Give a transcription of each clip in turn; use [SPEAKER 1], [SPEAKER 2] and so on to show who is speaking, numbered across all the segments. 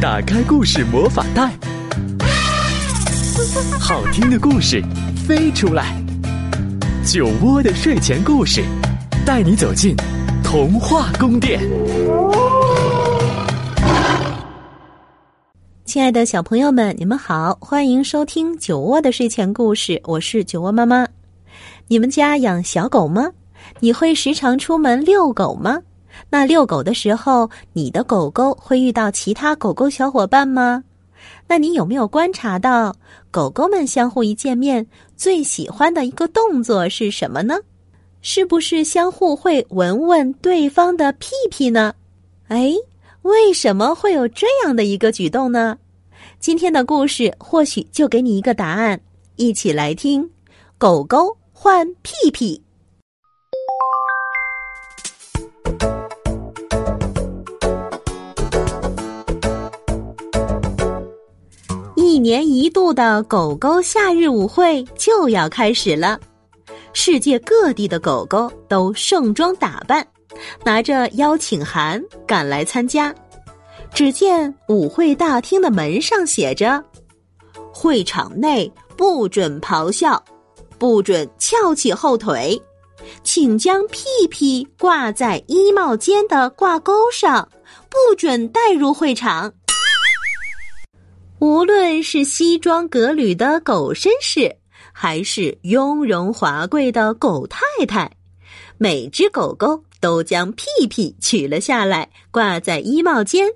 [SPEAKER 1] 打开故事魔法袋，好听的故事飞出来。酒窝的睡前故事，带你走进童话宫殿。
[SPEAKER 2] 亲爱的小朋友们，你们好，欢迎收听酒窝的睡前故事，我是酒窝妈妈。你们家养小狗吗？你会时常出门遛狗吗？那遛狗的时候，你的狗狗会遇到其他狗狗小伙伴吗？那你有没有观察到，狗狗们相互一见面最喜欢的一个动作是什么呢？是不是相互会闻闻对方的屁屁呢？哎，为什么会有这样的一个举动呢？今天的故事或许就给你一个答案，一起来听：狗狗换屁屁。一年一度的狗狗夏日舞会就要开始了，世界各地的狗狗都盛装打扮，拿着邀请函赶来参加。只见舞会大厅的门上写着：“会场内不准咆哮，不准翘起后腿，请将屁屁挂在衣帽间的挂钩上，不准带入会场。”无论是西装革履的狗绅士，还是雍容华贵的狗太太，每只狗狗都将屁屁取了下来，挂在衣帽间。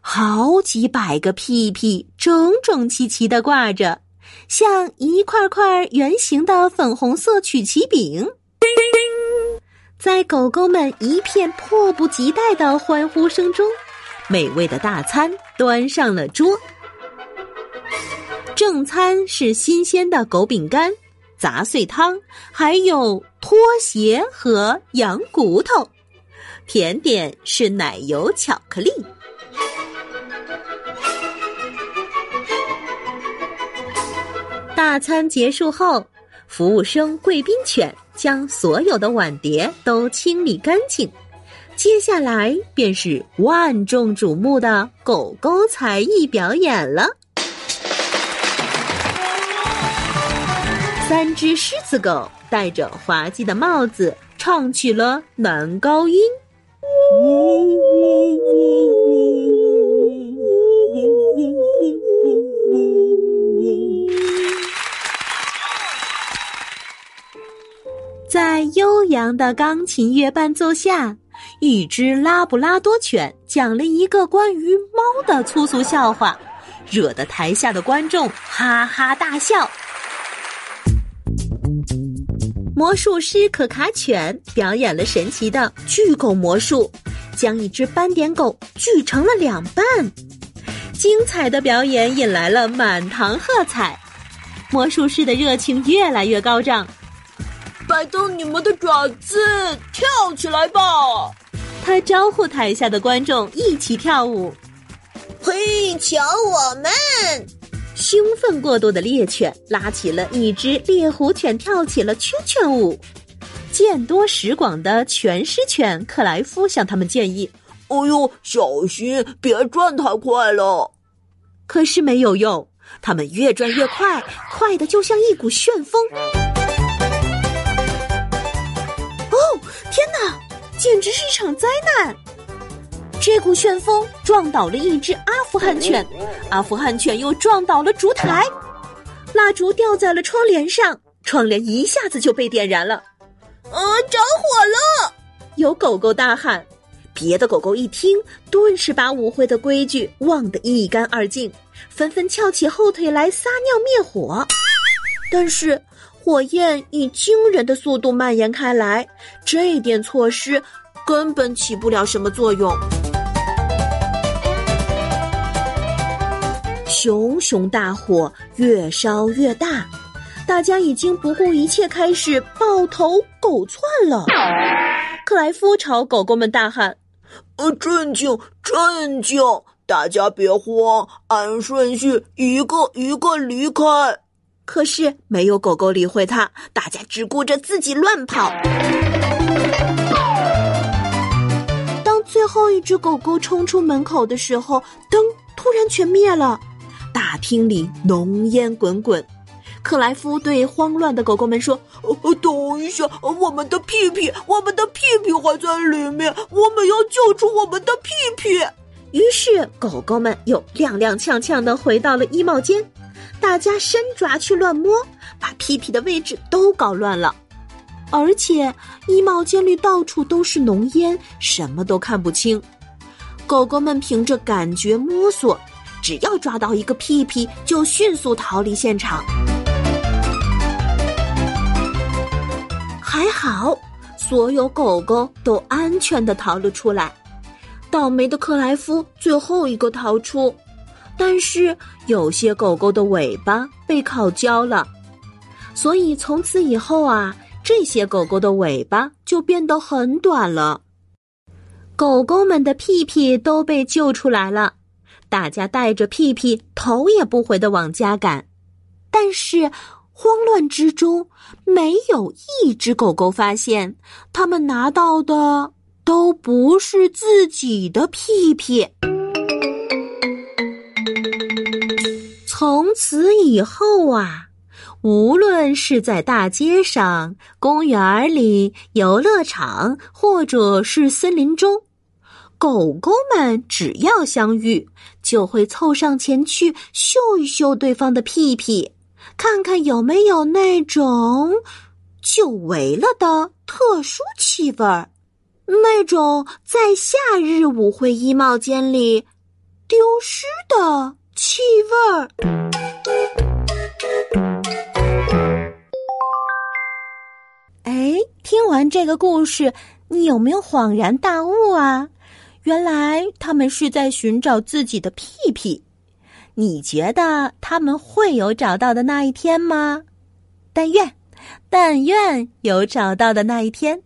[SPEAKER 2] 好几百个屁屁整整齐齐的挂着，像一块块圆形的粉红色曲奇饼。在狗狗们一片迫不及待的欢呼声中，美味的大餐端上了桌。正餐是新鲜的狗饼干、杂碎汤，还有拖鞋和羊骨头。甜点是奶油巧克力。大餐结束后，服务生贵宾犬将所有的碗碟都清理干净。接下来便是万众瞩目的狗狗才艺表演了。三只狮子狗戴着滑稽的帽子，唱起了男高音。在悠扬的钢琴乐伴奏下，一只拉布拉多犬讲了一个关于猫的粗俗笑话，惹得台下的观众哈哈大笑。魔术师可卡犬表演了神奇的巨狗魔术，将一只斑点狗锯成了两半。精彩的表演引来了满堂喝彩，魔术师的热情越来越高涨。
[SPEAKER 3] 摆动你们的爪子，跳起来吧！
[SPEAKER 2] 他招呼台下的观众一起跳舞。
[SPEAKER 4] 嘿，瞧我们！
[SPEAKER 2] 兴奋过度的猎犬拉起了一只猎狐犬，跳起了圈圈舞。见多识广的拳狮犬克莱夫向他们建议：“
[SPEAKER 3] 哎呦，小心，别转太快了。”
[SPEAKER 2] 可是没有用，他们越转越快，快的就像一股旋风。哦，天哪，简直是一场灾难！这股旋风撞倒了一只阿富汗犬，阿富汗犬又撞倒了烛台，蜡烛掉在了窗帘上，窗帘一下子就被点燃了。
[SPEAKER 4] 呃，着火了！
[SPEAKER 2] 有狗狗大喊，别的狗狗一听，顿时把舞会的规矩忘得一干二净，纷纷翘起后腿来撒尿灭火。但是火焰以惊人的速度蔓延开来，这点措施根本起不了什么作用。熊熊大火越烧越大，大家已经不顾一切开始抱头狗窜了。克莱夫朝狗狗们大喊：“
[SPEAKER 3] 呃，镇静，镇静，大家别慌，按顺序一个一个离开。”
[SPEAKER 2] 可是没有狗狗理会他，大家只顾着自己乱跑。当最后一只狗狗冲出门口的时候，灯突然全灭了。大厅里浓烟滚滚。克莱夫对慌乱的狗狗们说：“
[SPEAKER 3] 呃，等一下，我们的屁屁，我们的屁屁还在里面，我们要救出我们的屁屁。”
[SPEAKER 2] 于是，狗狗们又踉踉跄跄的回到了衣帽间，大家伸爪去乱摸，把屁屁的位置都搞乱了，而且衣帽间里到处都是浓烟，什么都看不清。狗狗们凭着感觉摸索，只要抓到一个屁屁，就迅速逃离现场。还好，所有狗狗都安全的逃了出来。倒霉的克莱夫最后一个逃出，但是有些狗狗的尾巴被烤焦了，所以从此以后啊，这些狗狗的尾巴就变得很短了。狗狗们的屁屁都被救出来了，大家带着屁屁头也不回的往家赶，但是。慌乱之中，没有一只狗狗发现，他们拿到的都不是自己的屁屁。从此以后啊，无论是在大街上、公园里、游乐场，或者是森林中，狗狗们只要相遇，就会凑上前去嗅一嗅对方的屁屁。看看有没有那种久违了的特殊气味儿，那种在夏日舞会衣帽间里丢失的气味儿。哎，听完这个故事，你有没有恍然大悟啊？原来他们是在寻找自己的屁屁。你觉得他们会有找到的那一天吗？但愿，但愿有找到的那一天。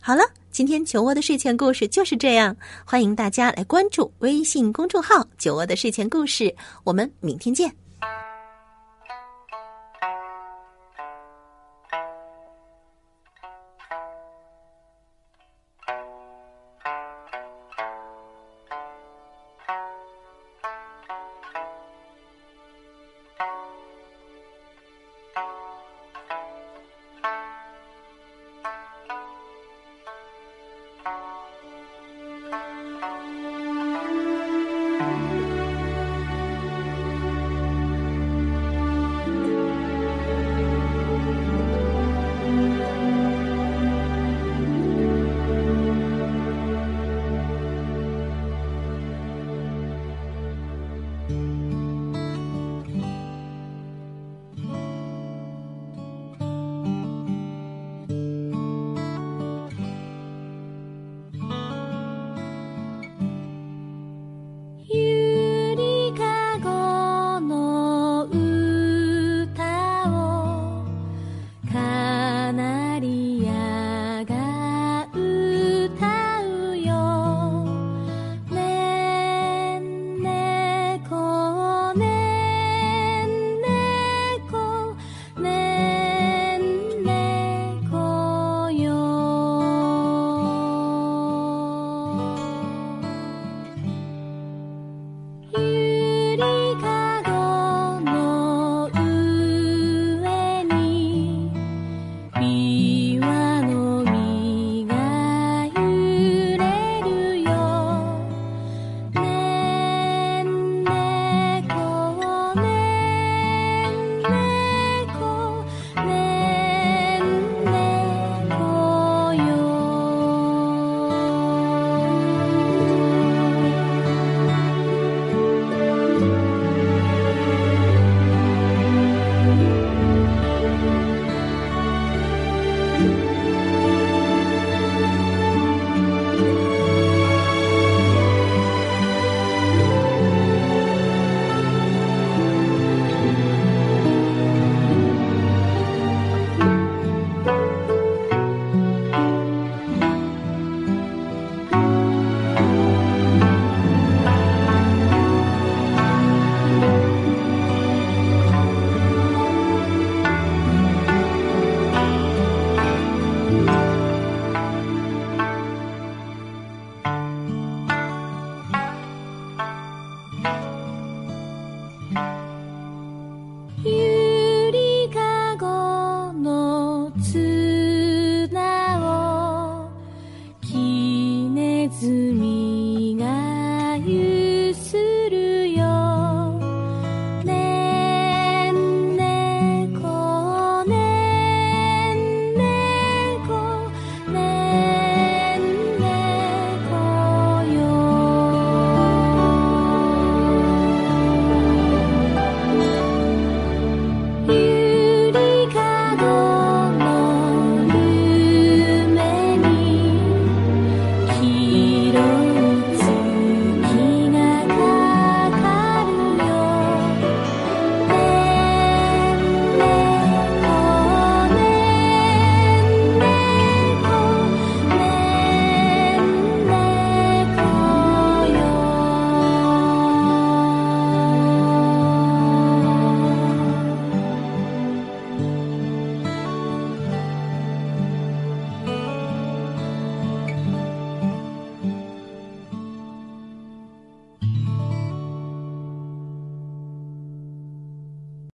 [SPEAKER 2] 好了，今天酒窝的睡前故事就是这样。欢迎大家来关注微信公众号“酒窝的睡前故事”，我们明天见。